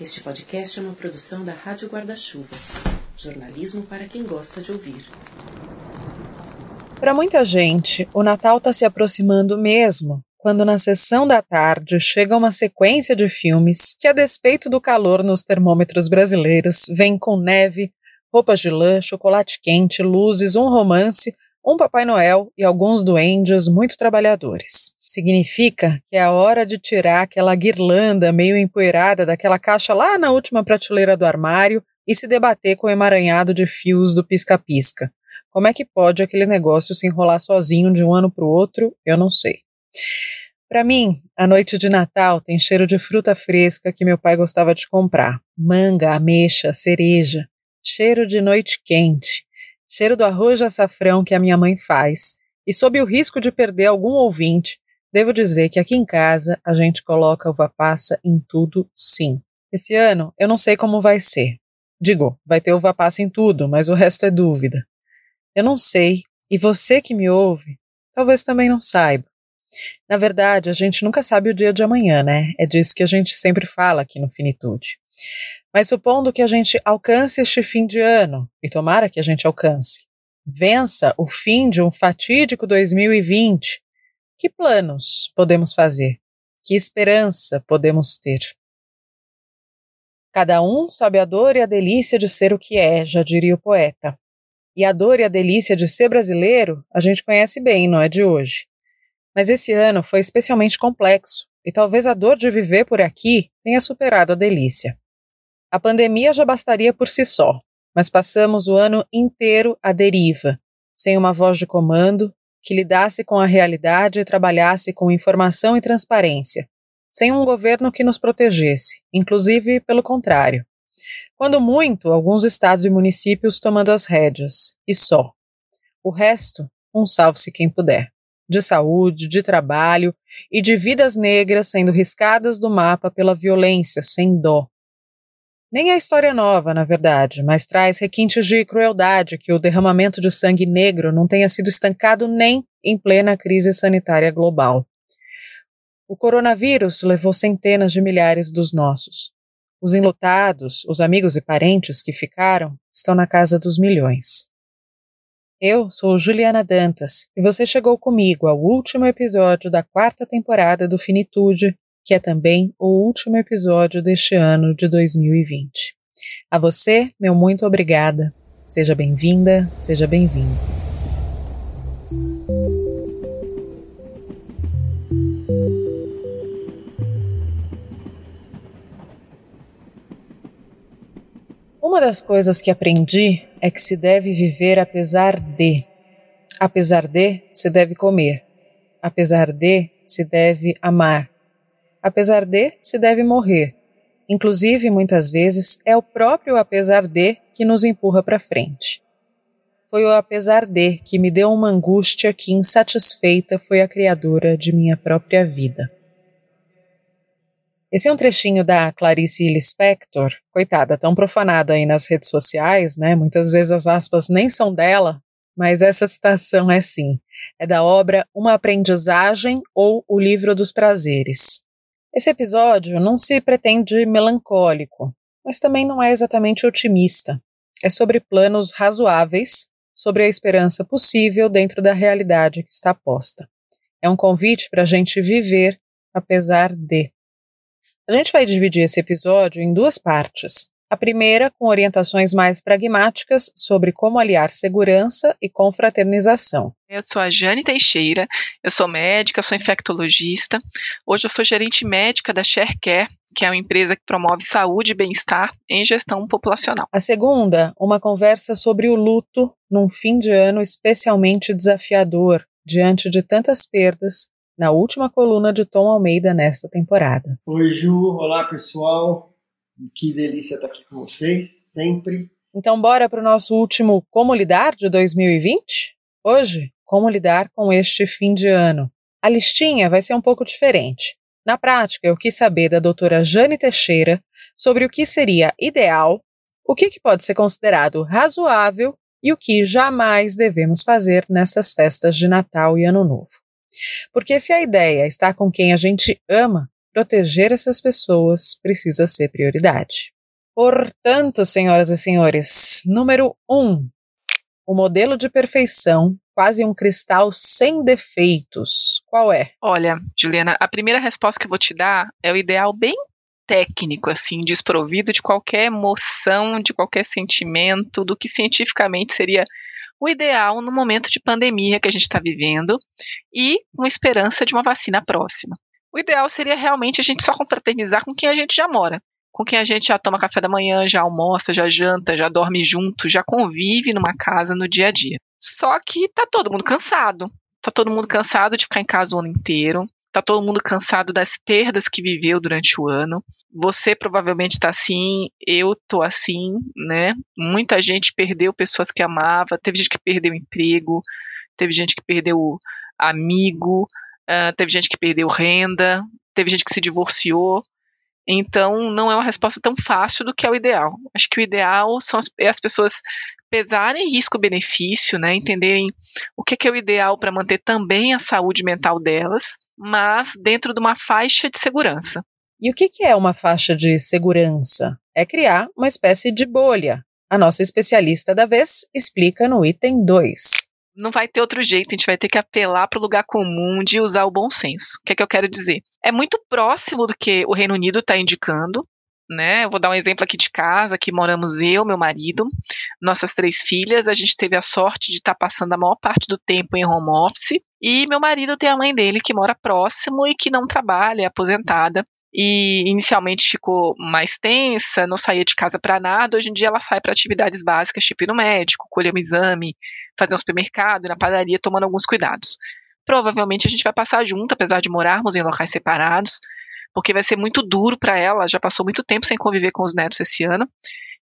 Este podcast é uma produção da Rádio Guarda-Chuva. Jornalismo para quem gosta de ouvir. Para muita gente, o Natal está se aproximando mesmo, quando na sessão da tarde chega uma sequência de filmes que, a despeito do calor nos termômetros brasileiros, vem com neve, roupas de lã, chocolate quente, luzes, um romance, um Papai Noel e alguns duendes muito trabalhadores. Significa que é a hora de tirar aquela guirlanda meio empoeirada daquela caixa lá na última prateleira do armário e se debater com o emaranhado de fios do pisca-pisca. Como é que pode aquele negócio se enrolar sozinho de um ano para o outro? Eu não sei. Para mim, a noite de Natal tem cheiro de fruta fresca que meu pai gostava de comprar: manga, ameixa, cereja. Cheiro de noite quente. Cheiro do arroz de açafrão que a minha mãe faz. E sob o risco de perder algum ouvinte, Devo dizer que aqui em casa a gente coloca uva passa em tudo, sim. Esse ano eu não sei como vai ser. Digo, vai ter uva passa em tudo, mas o resto é dúvida. Eu não sei, e você que me ouve, talvez também não saiba. Na verdade, a gente nunca sabe o dia de amanhã, né? É disso que a gente sempre fala aqui no Finitude. Mas supondo que a gente alcance este fim de ano, e tomara que a gente alcance, vença o fim de um fatídico 2020, que planos podemos fazer? Que esperança podemos ter? Cada um sabe a dor e a delícia de ser o que é, já diria o poeta. E a dor e a delícia de ser brasileiro a gente conhece bem, não é de hoje. Mas esse ano foi especialmente complexo, e talvez a dor de viver por aqui tenha superado a delícia. A pandemia já bastaria por si só, mas passamos o ano inteiro à deriva, sem uma voz de comando, que lidasse com a realidade e trabalhasse com informação e transparência, sem um governo que nos protegesse, inclusive pelo contrário. Quando muito, alguns estados e municípios tomando as rédeas, e só. O resto, um salve-se quem puder. De saúde, de trabalho e de vidas negras sendo riscadas do mapa pela violência, sem dó, nem é história nova, na verdade, mas traz requintes de crueldade que o derramamento de sangue negro não tenha sido estancado nem em plena crise sanitária global. O coronavírus levou centenas de milhares dos nossos. Os enlutados, os amigos e parentes que ficaram, estão na casa dos milhões. Eu sou Juliana Dantas e você chegou comigo ao último episódio da quarta temporada do Finitude, que é também o último episódio deste ano de 2020. A você, meu muito obrigada. Seja bem-vinda, seja bem-vindo. Uma das coisas que aprendi é que se deve viver apesar de. Apesar de, se deve comer. Apesar de, se deve amar. Apesar de, se deve morrer. Inclusive, muitas vezes, é o próprio apesar de que nos empurra para frente. Foi o apesar de que me deu uma angústia que, insatisfeita, foi a criadora de minha própria vida. Esse é um trechinho da Clarice Lispector, coitada, tão profanada aí nas redes sociais, né? Muitas vezes as aspas nem são dela, mas essa citação é sim. É da obra Uma Aprendizagem ou O Livro dos Prazeres. Esse episódio não se pretende melancólico, mas também não é exatamente otimista. É sobre planos razoáveis, sobre a esperança possível dentro da realidade que está posta. É um convite para a gente viver apesar de. A gente vai dividir esse episódio em duas partes. A primeira, com orientações mais pragmáticas sobre como aliar segurança e confraternização. Eu sou a Jane Teixeira, eu sou médica, sou infectologista. Hoje eu sou gerente médica da ShareCare, que é uma empresa que promove saúde e bem-estar em gestão populacional. A segunda, uma conversa sobre o luto num fim de ano especialmente desafiador, diante de tantas perdas, na última coluna de Tom Almeida nesta temporada. Oi, Ju. Olá, pessoal. Que delícia estar aqui com vocês, sempre. Então, bora para o nosso último Como Lidar de 2020? Hoje, como lidar com este fim de ano. A listinha vai ser um pouco diferente. Na prática, eu quis saber da doutora Jane Teixeira sobre o que seria ideal, o que, que pode ser considerado razoável e o que jamais devemos fazer nessas festas de Natal e Ano Novo. Porque se a ideia está com quem a gente ama, proteger essas pessoas precisa ser prioridade. Portanto, senhoras e senhores, número um, o modelo de perfeição, quase um cristal sem defeitos. Qual é? Olha, Juliana, a primeira resposta que eu vou te dar é o ideal bem técnico, assim, desprovido de qualquer emoção, de qualquer sentimento, do que cientificamente seria o ideal no momento de pandemia que a gente está vivendo e com esperança de uma vacina próxima. O ideal seria realmente a gente só confraternizar com quem a gente já mora, com quem a gente já toma café da manhã, já almoça, já janta, já dorme junto, já convive numa casa no dia a dia. Só que tá todo mundo cansado. Tá todo mundo cansado de ficar em casa o ano inteiro. Tá todo mundo cansado das perdas que viveu durante o ano. Você provavelmente está assim, eu tô assim, né? Muita gente perdeu pessoas que amava, teve gente que perdeu emprego, teve gente que perdeu amigo, uh, teve gente que perdeu renda, teve gente que se divorciou. Então, não é uma resposta tão fácil do que é o ideal. Acho que o ideal são as, é as pessoas pesarem risco-benefício, né, entenderem o que, que é o ideal para manter também a saúde mental delas, mas dentro de uma faixa de segurança. E o que, que é uma faixa de segurança? É criar uma espécie de bolha. A nossa especialista da vez explica no item 2 não vai ter outro jeito, a gente vai ter que apelar para o lugar comum de usar o bom senso. O que é que eu quero dizer? É muito próximo do que o Reino Unido está indicando, né? Eu vou dar um exemplo aqui de casa, que moramos eu, meu marido, nossas três filhas. A gente teve a sorte de estar tá passando a maior parte do tempo em home office. E meu marido tem a mãe dele que mora próximo e que não trabalha, é aposentada. E inicialmente ficou mais tensa, não saía de casa para nada. Hoje em dia ela sai para atividades básicas, tipo ir no médico, colher um exame, fazer um supermercado, na padaria, tomando alguns cuidados. Provavelmente a gente vai passar junto, apesar de morarmos em locais separados porque vai ser muito duro para ela, já passou muito tempo sem conviver com os netos esse ano,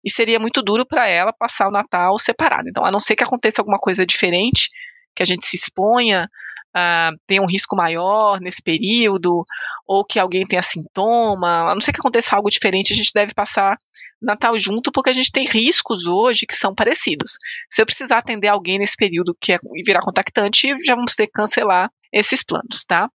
e seria muito duro para ela passar o Natal separado. Então, a não ser que aconteça alguma coisa diferente, que a gente se exponha, uh, tenha um risco maior nesse período, ou que alguém tenha sintoma, a não ser que aconteça algo diferente, a gente deve passar Natal junto, porque a gente tem riscos hoje que são parecidos. Se eu precisar atender alguém nesse período que é virar contactante, já vamos ter que cancelar esses planos, tá?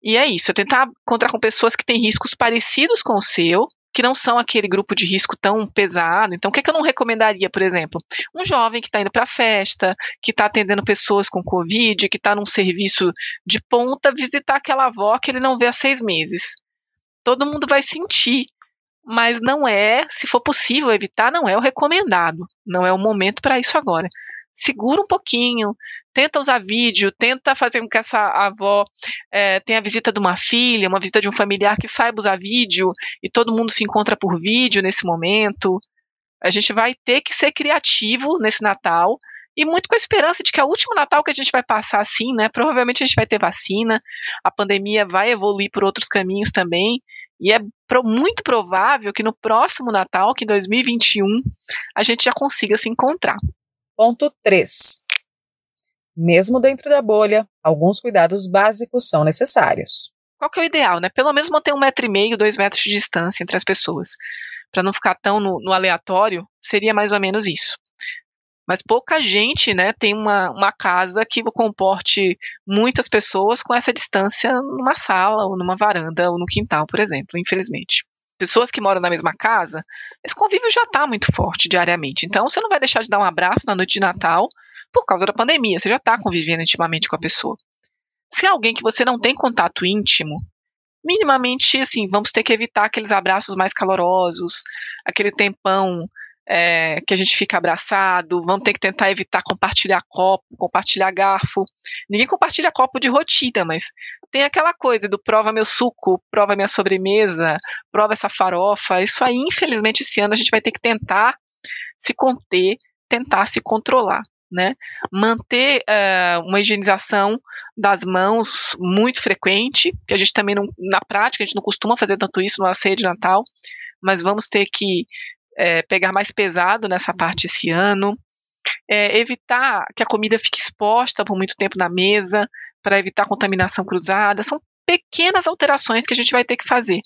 E é isso, é tentar encontrar com pessoas que têm riscos parecidos com o seu, que não são aquele grupo de risco tão pesado. Então, o que, é que eu não recomendaria, por exemplo? Um jovem que está indo para festa, que está atendendo pessoas com Covid, que está num serviço de ponta, visitar aquela avó que ele não vê há seis meses. Todo mundo vai sentir, mas não é, se for possível evitar, não é o recomendado. Não é o momento para isso agora segura um pouquinho, tenta usar vídeo, tenta fazer com que essa avó é, tenha a visita de uma filha, uma visita de um familiar que saiba usar vídeo e todo mundo se encontra por vídeo nesse momento. A gente vai ter que ser criativo nesse Natal e muito com a esperança de que é o último Natal que a gente vai passar assim, né? Provavelmente a gente vai ter vacina, a pandemia vai evoluir por outros caminhos também. E é muito provável que no próximo Natal, que em 2021, a gente já consiga se encontrar. Ponto 3. Mesmo dentro da bolha, alguns cuidados básicos são necessários. Qual que é o ideal, né? Pelo menos manter um metro e meio, dois metros de distância entre as pessoas. Para não ficar tão no, no, aleatório, seria mais ou menos isso. Mas pouca gente, né, tem uma, uma casa que comporte muitas pessoas com essa distância numa sala, ou numa varanda, ou no quintal, por exemplo, infelizmente pessoas que moram na mesma casa, esse convívio já está muito forte diariamente. Então, você não vai deixar de dar um abraço na noite de Natal por causa da pandemia. Você já está convivendo intimamente com a pessoa. Se é alguém que você não tem contato íntimo, minimamente, assim, vamos ter que evitar aqueles abraços mais calorosos, aquele tempão é, que a gente fica abraçado, vamos ter que tentar evitar compartilhar copo, compartilhar garfo. Ninguém compartilha copo de rotina, mas tem aquela coisa do prova meu suco, prova minha sobremesa, prova essa farofa. Isso aí, infelizmente, esse ano a gente vai ter que tentar se conter, tentar se controlar. Né? Manter uh, uma higienização das mãos muito frequente, que a gente também não, na prática, a gente não costuma fazer tanto isso no ceia de Natal, mas vamos ter que é, pegar mais pesado nessa parte esse ano, é, evitar que a comida fique exposta por muito tempo na mesa, para evitar contaminação cruzada. São pequenas alterações que a gente vai ter que fazer.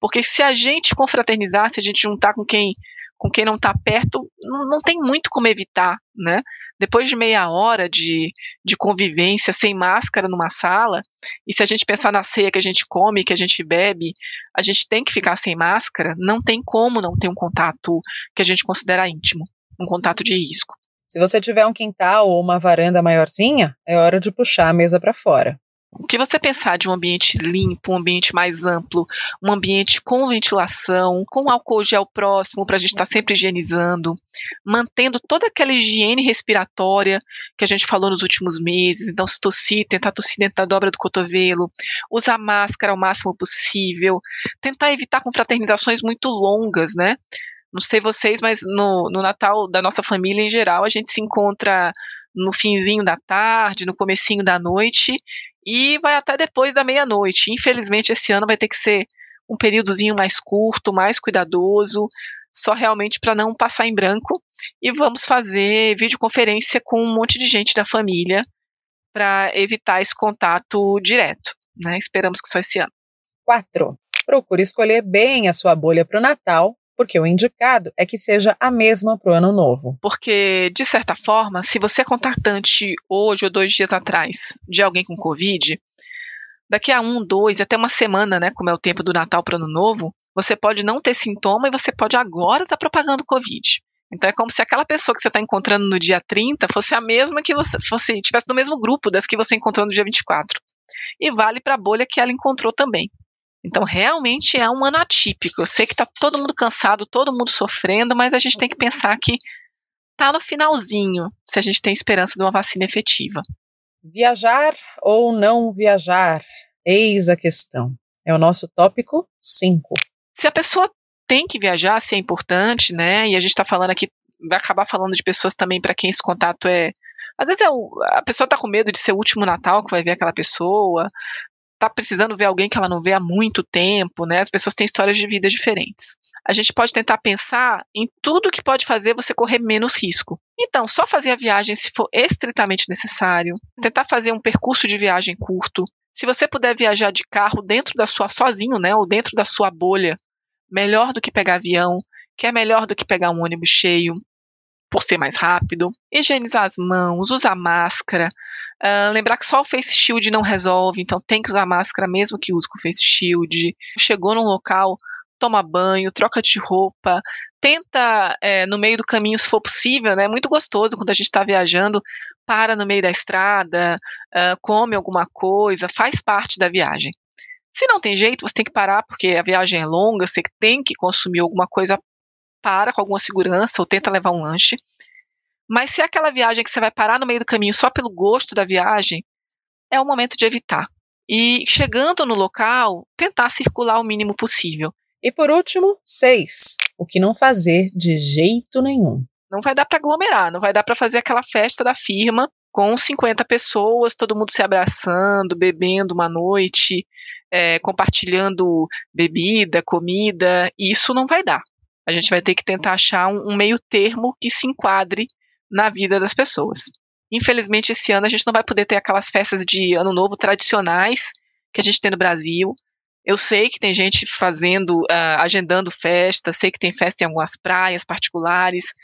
Porque se a gente confraternizar, se a gente juntar com quem com quem não está perto, não, não, tem muito como evitar né? Depois de meia hora de, de convivência sem máscara numa sala, e se a gente pensar na ceia que a gente come, que a gente bebe, a gente tem que ficar sem máscara, não tem como não ter um contato que a gente considera íntimo, um contato de risco. Se você tiver um quintal ou uma varanda maiorzinha, é hora de puxar a mesa para fora. O que você pensar de um ambiente limpo, um ambiente mais amplo, um ambiente com ventilação, com álcool gel próximo para a gente estar tá sempre higienizando, mantendo toda aquela higiene respiratória que a gente falou nos últimos meses. Então, se tossir, tentar tossir dentro da dobra do cotovelo, usar máscara ao máximo possível, tentar evitar confraternizações muito longas, né? Não sei vocês, mas no, no Natal da nossa família em geral, a gente se encontra no finzinho da tarde, no comecinho da noite e vai até depois da meia-noite. Infelizmente, esse ano vai ter que ser um períodozinho mais curto, mais cuidadoso, só realmente para não passar em branco. E vamos fazer videoconferência com um monte de gente da família para evitar esse contato direto. Né? Esperamos que só esse ano. 4. Procure escolher bem a sua bolha para o Natal porque o indicado é que seja a mesma para o ano novo. Porque, de certa forma, se você é contatante hoje ou dois dias atrás de alguém com Covid, daqui a um, dois, até uma semana, né, como é o tempo do Natal para o ano novo, você pode não ter sintoma e você pode agora estar tá propagando Covid. Então é como se aquela pessoa que você está encontrando no dia 30 fosse a mesma que você fosse, tivesse no mesmo grupo das que você encontrou no dia 24. E vale para a bolha que ela encontrou também. Então, realmente é um ano atípico. Eu sei que está todo mundo cansado, todo mundo sofrendo, mas a gente tem que pensar que está no finalzinho, se a gente tem esperança de uma vacina efetiva. Viajar ou não viajar? Eis a questão. É o nosso tópico 5. Se a pessoa tem que viajar, se é importante, né? E a gente está falando aqui, vai acabar falando de pessoas também para quem esse contato é às vezes é o, a pessoa está com medo de ser o último Natal que vai ver aquela pessoa, tá precisando ver alguém que ela não vê há muito tempo, né? As pessoas têm histórias de vida diferentes. A gente pode tentar pensar em tudo que pode fazer você correr menos risco. Então, só fazer a viagem se for estritamente necessário, tentar fazer um percurso de viagem curto. Se você puder viajar de carro dentro da sua sozinho, né, ou dentro da sua bolha, melhor do que pegar avião, que é melhor do que pegar um ônibus cheio por ser mais rápido, higienizar as mãos, usar máscara, Uh, lembrar que só o face shield não resolve, então tem que usar máscara mesmo que use com face shield. Chegou num local, toma banho, troca de roupa, tenta é, no meio do caminho, se for possível, né? É muito gostoso quando a gente está viajando, para no meio da estrada, uh, come alguma coisa, faz parte da viagem. Se não tem jeito, você tem que parar porque a viagem é longa, você tem que consumir alguma coisa, para com alguma segurança ou tenta levar um lanche. Mas se é aquela viagem que você vai parar no meio do caminho só pelo gosto da viagem, é o momento de evitar. E chegando no local, tentar circular o mínimo possível. E por último, seis. O que não fazer de jeito nenhum. Não vai dar para aglomerar, não vai dar para fazer aquela festa da firma com 50 pessoas, todo mundo se abraçando, bebendo uma noite, é, compartilhando bebida, comida. Isso não vai dar. A gente vai ter que tentar achar um, um meio termo que se enquadre na vida das pessoas. Infelizmente, esse ano a gente não vai poder ter aquelas festas de Ano Novo tradicionais que a gente tem no Brasil. Eu sei que tem gente fazendo, uh, agendando festas, sei que tem festa em algumas praias particulares,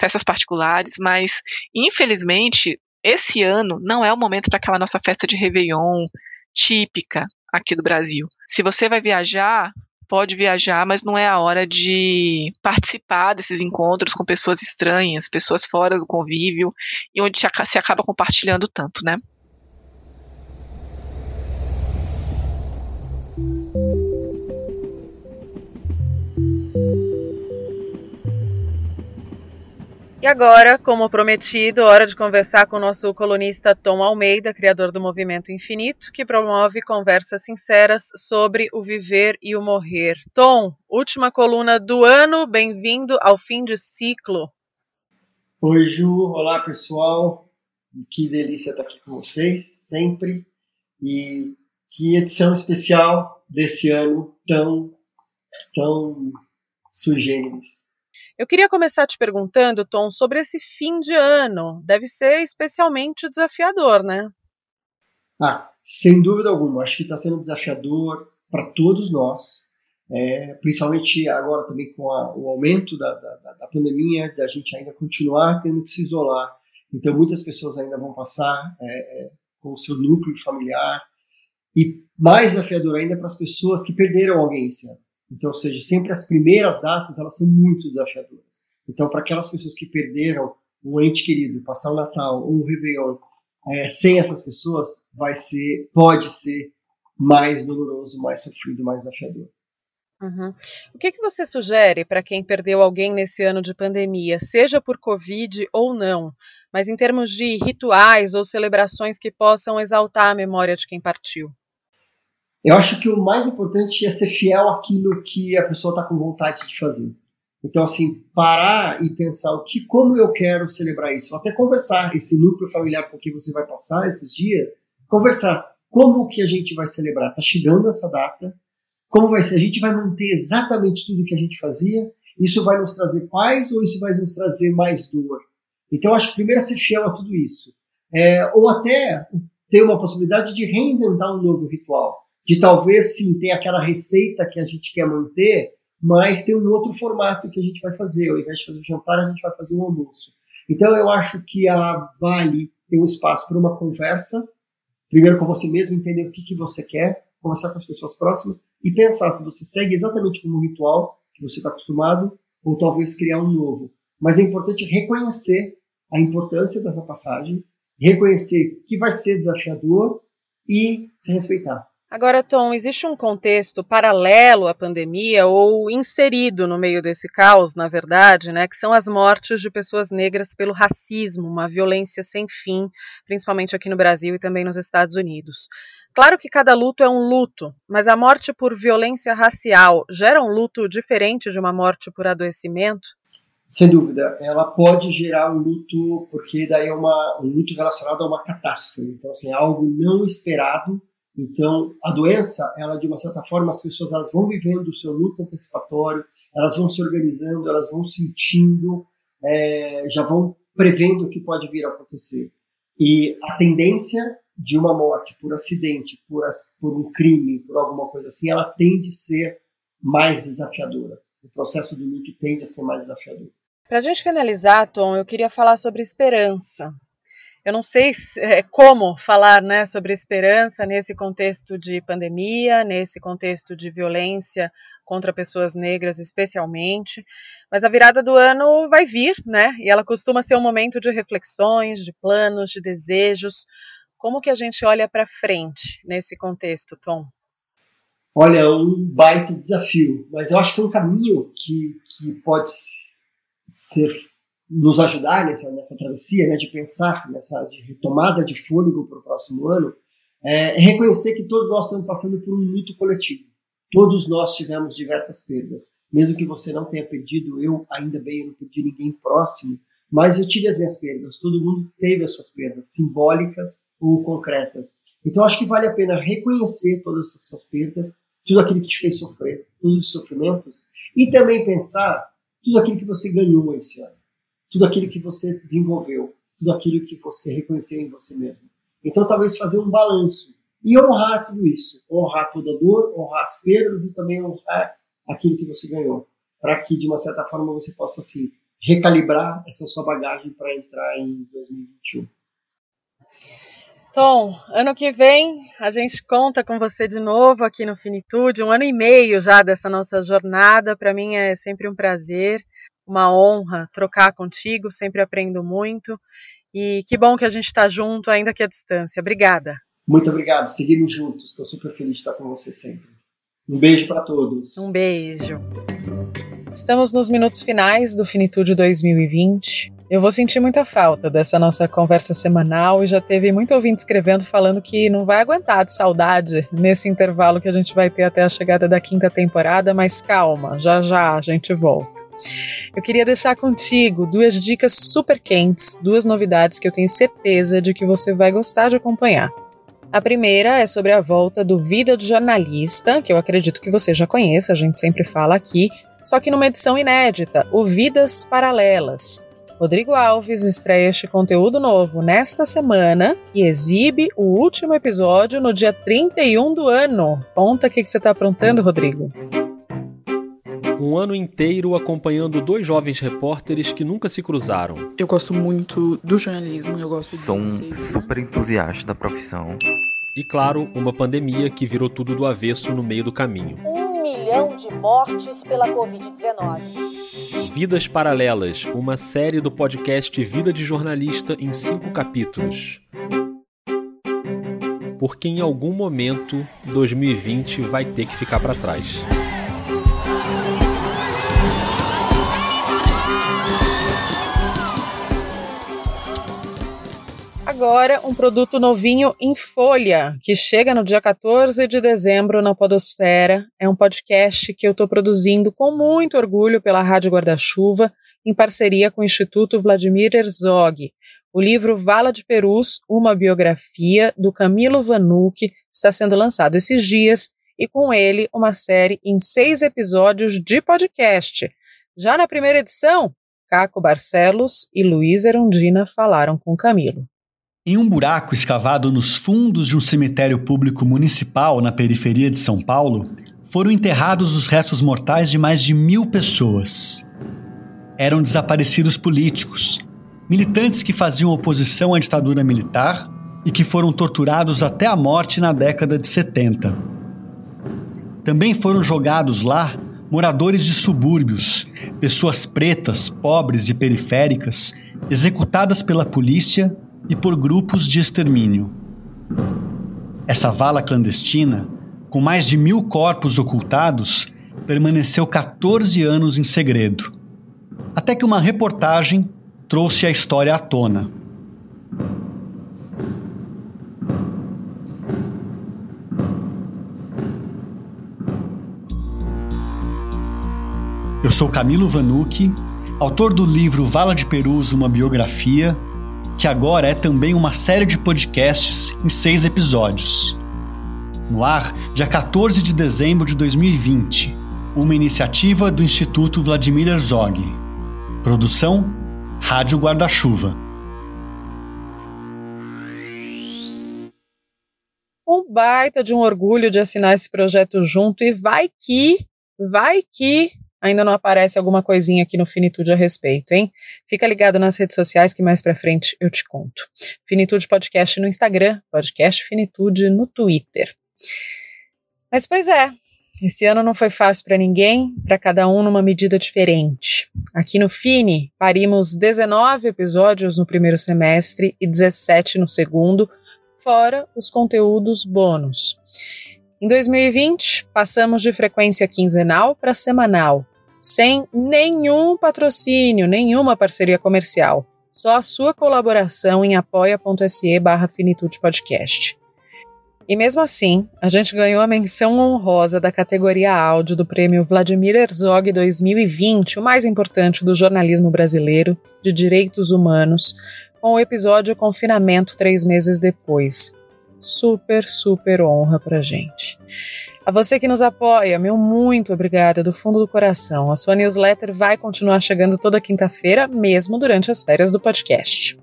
festas particulares, mas infelizmente esse ano não é o momento para aquela nossa festa de Réveillon típica aqui do Brasil. Se você vai viajar, pode viajar, mas não é a hora de participar desses encontros com pessoas estranhas, pessoas fora do convívio, e onde se acaba compartilhando tanto, né? E agora, como prometido, hora de conversar com o nosso colunista Tom Almeida, criador do Movimento Infinito, que promove conversas sinceras sobre o viver e o morrer. Tom, última coluna do ano, bem-vindo ao fim de ciclo. Oi, Ju. Olá, pessoal. Que delícia estar aqui com vocês, sempre. E que edição especial desse ano tão, tão sui generis. Eu queria começar te perguntando, Tom, sobre esse fim de ano. Deve ser especialmente desafiador, né? Ah, sem dúvida alguma. Acho que está sendo desafiador para todos nós. é, principalmente agora também com a, o aumento da, da, da pandemia, da gente ainda continuar tendo que se isolar. Então, muitas pessoas ainda vão passar é, é, com o seu núcleo familiar. E mais desafiador ainda para as pessoas que perderam alguém esse ano. Então, ou seja, sempre as primeiras datas, elas são muito desafiadoras. Então, para aquelas pessoas que perderam um ente querido, passar o Natal ou o Réveillon é, sem essas pessoas, vai ser, pode ser mais doloroso, mais sofrido, mais desafiador. Uhum. O que, que você sugere para quem perdeu alguém nesse ano de pandemia, seja por Covid ou não, mas em termos de rituais ou celebrações que possam exaltar a memória de quem partiu? Eu acho que o mais importante é ser fiel àquilo que a pessoa está com vontade de fazer. Então, assim, parar e pensar o que, como eu quero celebrar isso. Até conversar esse núcleo familiar com quem você vai passar esses dias, conversar como que a gente vai celebrar. Está chegando essa data, como vai ser? A gente vai manter exatamente tudo que a gente fazia? Isso vai nos trazer paz ou isso vai nos trazer mais dor? Então, acho que primeiro é ser fiel a tudo isso. É, ou até ter uma possibilidade de reinventar um novo ritual. De talvez, sim, ter aquela receita que a gente quer manter, mas ter um outro formato que a gente vai fazer. Ao invés de fazer o jantar, a gente vai fazer um almoço. Então, eu acho que a Vale tem um espaço para uma conversa, primeiro com você mesmo, entender o que, que você quer, conversar com as pessoas próximas e pensar se você segue exatamente como um ritual que você está acostumado ou talvez criar um novo. Mas é importante reconhecer a importância dessa passagem, reconhecer que vai ser desafiador e se respeitar. Agora, Tom, existe um contexto paralelo à pandemia ou inserido no meio desse caos, na verdade, né, que são as mortes de pessoas negras pelo racismo, uma violência sem fim, principalmente aqui no Brasil e também nos Estados Unidos. Claro que cada luto é um luto, mas a morte por violência racial gera um luto diferente de uma morte por adoecimento? Sem dúvida, ela pode gerar um luto, porque daí é uma, um luto relacionado a uma catástrofe. Então, assim, é algo não esperado. Então, a doença, ela de uma certa forma, as pessoas elas vão vivendo o seu luto antecipatório, elas vão se organizando, elas vão sentindo, é, já vão prevendo o que pode vir a acontecer. E a tendência de uma morte por acidente, por, por um crime, por alguma coisa assim, ela tende a ser mais desafiadora. O processo do luto tende a ser mais desafiador. Para a gente finalizar, Tom, eu queria falar sobre esperança. Eu não sei é, como falar né, sobre esperança nesse contexto de pandemia, nesse contexto de violência contra pessoas negras, especialmente. Mas a virada do ano vai vir, né? E ela costuma ser um momento de reflexões, de planos, de desejos. Como que a gente olha para frente nesse contexto, Tom? Olha, é um baita desafio, mas eu acho que é um caminho que, que pode ser nos ajudar nessa, nessa travessia, né, de pensar nessa de retomada de fôlego para o próximo ano, é, é reconhecer que todos nós estamos passando por um luto coletivo. Todos nós tivemos diversas perdas. Mesmo que você não tenha perdido, eu ainda bem eu não perdi ninguém próximo, mas eu tive as minhas perdas. Todo mundo teve as suas perdas, simbólicas ou concretas. Então acho que vale a pena reconhecer todas essas perdas, tudo aquilo que te fez sofrer, todos os sofrimentos, e também pensar tudo aquilo que você ganhou esse ano, tudo aquilo que você desenvolveu, tudo aquilo que você reconheceu em você mesmo. Então talvez fazer um balanço e honrar tudo isso, honrar toda a dor, honrar as perdas e também honrar aquilo que você ganhou, para que de uma certa forma você possa se recalibrar essa sua bagagem para entrar em 2021. Tom, ano que vem a gente conta com você de novo aqui no Finitude, um ano e meio já dessa nossa jornada. Para mim é sempre um prazer, uma honra trocar contigo, sempre aprendo muito. E que bom que a gente está junto, ainda que à distância. Obrigada. Muito obrigado, seguimos juntos. Estou super feliz de estar com você sempre. Um beijo para todos. Um beijo. Estamos nos minutos finais do Finitude 2020. Eu vou sentir muita falta dessa nossa conversa semanal e já teve muito ouvinte escrevendo falando que não vai aguentar de saudade nesse intervalo que a gente vai ter até a chegada da quinta temporada, mas calma, já já a gente volta. Eu queria deixar contigo duas dicas super quentes, duas novidades que eu tenho certeza de que você vai gostar de acompanhar. A primeira é sobre a volta do Vida de Jornalista, que eu acredito que você já conheça, a gente sempre fala aqui, só que numa edição inédita, o Vidas Paralelas. Rodrigo Alves estreia este conteúdo novo nesta semana e exibe o último episódio no dia 31 do ano. Conta o que, que você está aprontando, Rodrigo. Um ano inteiro acompanhando dois jovens repórteres que nunca se cruzaram. Eu gosto muito do jornalismo, eu gosto de Sou um ser... super entusiasta da profissão. E claro, uma pandemia que virou tudo do avesso no meio do caminho. Um milhão de mortes pela Covid-19. Vidas Paralelas, uma série do podcast Vida de Jornalista em cinco capítulos. Porque em algum momento 2020 vai ter que ficar para trás. Agora, um produto novinho em folha, que chega no dia 14 de dezembro na Podosfera. É um podcast que eu estou produzindo com muito orgulho pela Rádio Guarda-Chuva, em parceria com o Instituto Vladimir Herzog. O livro Vala de Perus, uma biografia do Camilo Vanucci, está sendo lançado esses dias, e com ele uma série em seis episódios de podcast. Já na primeira edição, Caco Barcelos e Luiz Erundina falaram com Camilo. Em um buraco escavado nos fundos de um cemitério público municipal na periferia de São Paulo, foram enterrados os restos mortais de mais de mil pessoas. Eram desaparecidos políticos, militantes que faziam oposição à ditadura militar e que foram torturados até a morte na década de 70. Também foram jogados lá moradores de subúrbios, pessoas pretas, pobres e periféricas, executadas pela polícia e por grupos de extermínio. Essa vala clandestina, com mais de mil corpos ocultados, permaneceu 14 anos em segredo, até que uma reportagem trouxe a história à tona. Eu sou Camilo Vanucci, autor do livro Vala de Perus, uma biografia, que agora é também uma série de podcasts em seis episódios. No ar, dia 14 de dezembro de 2020, uma iniciativa do Instituto Vladimir Herzog. Produção Rádio Guarda-Chuva. Um baita de um orgulho de assinar esse projeto junto e vai que, vai que ainda não aparece alguma coisinha aqui no Finitude a respeito, hein? Fica ligado nas redes sociais que mais pra frente eu te conto. Finitude Podcast no Instagram, Podcast Finitude no Twitter. Mas pois é, esse ano não foi fácil para ninguém, para cada um numa medida diferente. Aqui no Fini, parimos 19 episódios no primeiro semestre e 17 no segundo, fora os conteúdos bônus. Em 2020, passamos de frequência quinzenal para semanal, sem nenhum patrocínio, nenhuma parceria comercial. Só a sua colaboração em apoia.se barra Finitude Podcast. E mesmo assim, a gente ganhou a menção honrosa da categoria áudio do prêmio Vladimir Herzog 2020, o mais importante do jornalismo brasileiro de direitos humanos, com o episódio Confinamento três meses depois. Super, super honra pra gente. A você que nos apoia, meu muito obrigada do fundo do coração. A sua newsletter vai continuar chegando toda quinta-feira, mesmo durante as férias do podcast.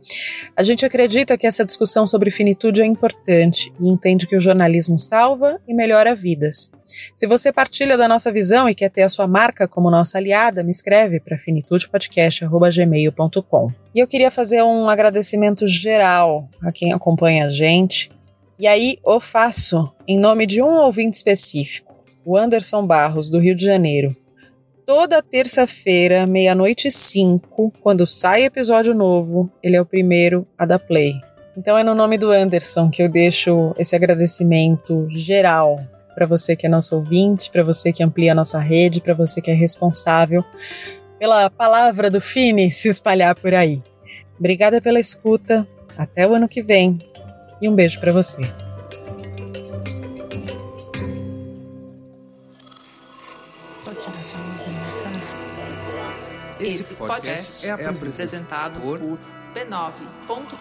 A gente acredita que essa discussão sobre finitude é importante e entende que o jornalismo salva e melhora vidas. Se você partilha da nossa visão e quer ter a sua marca como nossa aliada, me escreve para finitudepodcast.gmail.com. E eu queria fazer um agradecimento geral a quem acompanha a gente e aí o faço em nome de um ouvinte específico, o Anderson Barros, do Rio de Janeiro. Toda terça-feira, meia-noite e cinco, quando sai episódio novo, ele é o primeiro a dar play. Então é no nome do Anderson que eu deixo esse agradecimento geral para você que é nosso ouvinte, para você que amplia a nossa rede, para você que é responsável pela palavra do Fini se espalhar por aí. Obrigada pela escuta. Até o ano que vem e um beijo para você. Esse podcast é apresentado por b9.com.br.